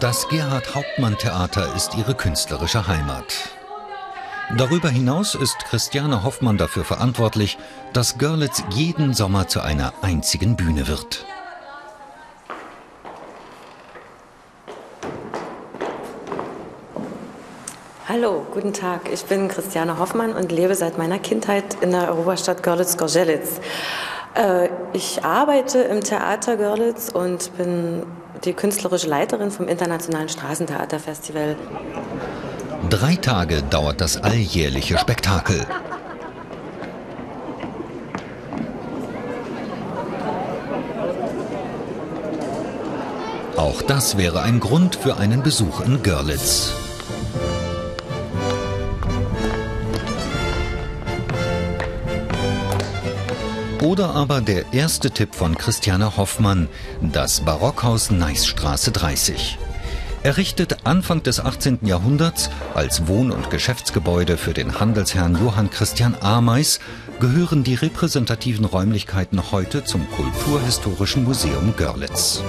Das Gerhard Hauptmann Theater ist ihre künstlerische Heimat. Darüber hinaus ist Christiane Hoffmann dafür verantwortlich, dass Görlitz jeden Sommer zu einer einzigen Bühne wird. Hallo, guten Tag. Ich bin Christiane Hoffmann und lebe seit meiner Kindheit in der Europastadt Görlitz-Gorzelitz. Äh, ich arbeite im Theater Görlitz und bin die künstlerische Leiterin vom Internationalen Straßentheaterfestival. Drei Tage dauert das alljährliche Spektakel. Auch das wäre ein Grund für einen Besuch in Görlitz. Oder aber der erste Tipp von Christiane Hoffmann, das Barockhaus Neisstraße 30. Errichtet Anfang des 18. Jahrhunderts als Wohn- und Geschäftsgebäude für den Handelsherrn Johann Christian Ameis, gehören die repräsentativen Räumlichkeiten heute zum Kulturhistorischen Museum Görlitz.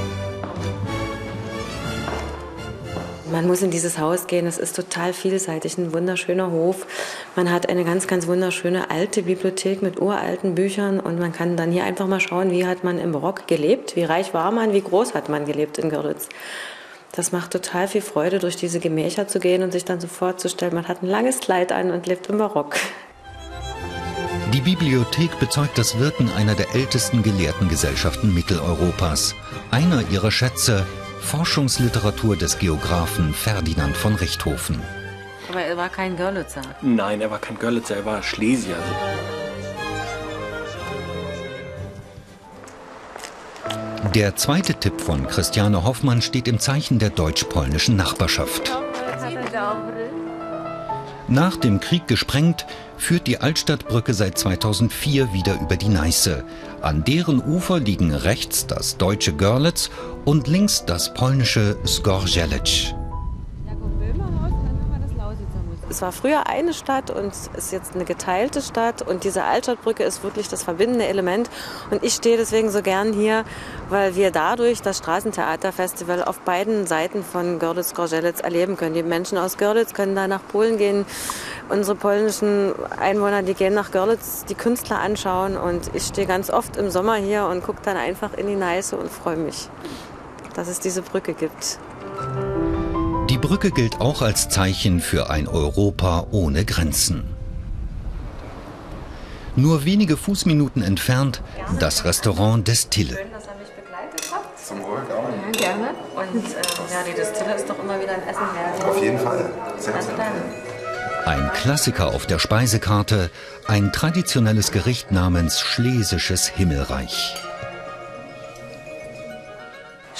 Man muss in dieses Haus gehen. Es ist total vielseitig, ein wunderschöner Hof. Man hat eine ganz, ganz wunderschöne alte Bibliothek mit uralten Büchern und man kann dann hier einfach mal schauen, wie hat man im Barock gelebt, wie reich war man, wie groß hat man gelebt in Görlitz. Das macht total viel Freude, durch diese Gemächer zu gehen und sich dann so vorzustellen, man hat ein langes Kleid an und lebt im Barock. Die Bibliothek bezeugt das Wirken einer der ältesten Gelehrtengesellschaften Mitteleuropas. Einer ihrer Schätze, Forschungsliteratur des Geographen Ferdinand von Richthofen. Aber er war kein Görlitzer. Nein, er war kein Görlitzer, er war Schlesier. Der zweite Tipp von Christiane Hoffmann steht im Zeichen der deutsch-polnischen Nachbarschaft. Nach dem Krieg gesprengt, führt die Altstadtbrücke seit 2004 wieder über die Neiße. An deren Ufer liegen rechts das deutsche Görlitz und links das polnische Skorzelec. Es war früher eine Stadt und ist jetzt eine geteilte Stadt und diese Altstadtbrücke ist wirklich das verbindende Element und ich stehe deswegen so gern hier, weil wir dadurch das Straßentheaterfestival auf beiden Seiten von Görlitz-Gorzelitz erleben können. Die Menschen aus Görlitz können da nach Polen gehen, unsere polnischen Einwohner, die gehen nach Görlitz die Künstler anschauen und ich stehe ganz oft im Sommer hier und gucke dann einfach in die Neiße und freue mich, dass es diese Brücke gibt. Die Brücke gilt auch als Zeichen für ein Europa ohne Grenzen. Nur wenige Fußminuten entfernt das Restaurant Destille. Schön, dass ihr mich begleitet habt. Zum Wohl, ja, gerne. Und äh, ja, die Destille ist doch immer wieder ein Essen wert. Auf jeden Fall. Sehr, Also sehr dann. Ein Klassiker auf der Speisekarte, ein traditionelles Gericht namens Schlesisches Himmelreich.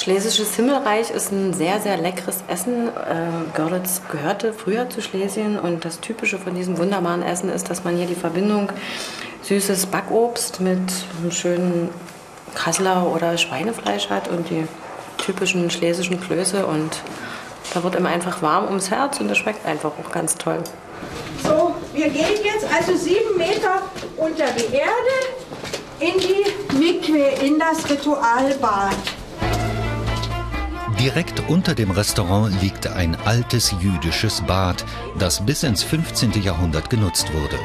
Schlesisches Himmelreich ist ein sehr, sehr leckeres Essen. Äh, Görlitz gehörte früher zu Schlesien und das Typische von diesem wunderbaren Essen ist, dass man hier die Verbindung süßes Backobst mit einem schönen Kasseler oder Schweinefleisch hat und die typischen schlesischen Klöße und da wird einem einfach warm ums Herz und das schmeckt einfach auch ganz toll. So, wir gehen jetzt also sieben Meter unter die Erde in die Mikwe, in das Ritualbad. Direkt unter dem Restaurant liegt ein altes jüdisches Bad, das bis ins 15. Jahrhundert genutzt wurde.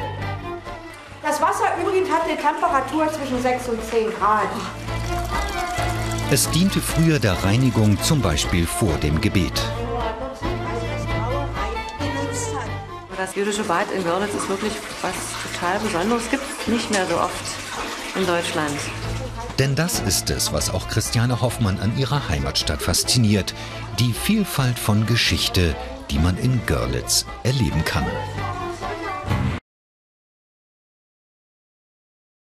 Das Wasser übrigens hat eine Temperatur zwischen 6 und 10 Grad. Es diente früher der Reinigung, zum Beispiel vor dem Gebet. Das jüdische Bad in Görlitz ist wirklich was total Besonderes. Gibt es nicht mehr so oft in Deutschland. Denn das ist es, was auch Christiane Hoffmann an ihrer Heimatstadt fasziniert. Die Vielfalt von Geschichte, die man in Görlitz erleben kann.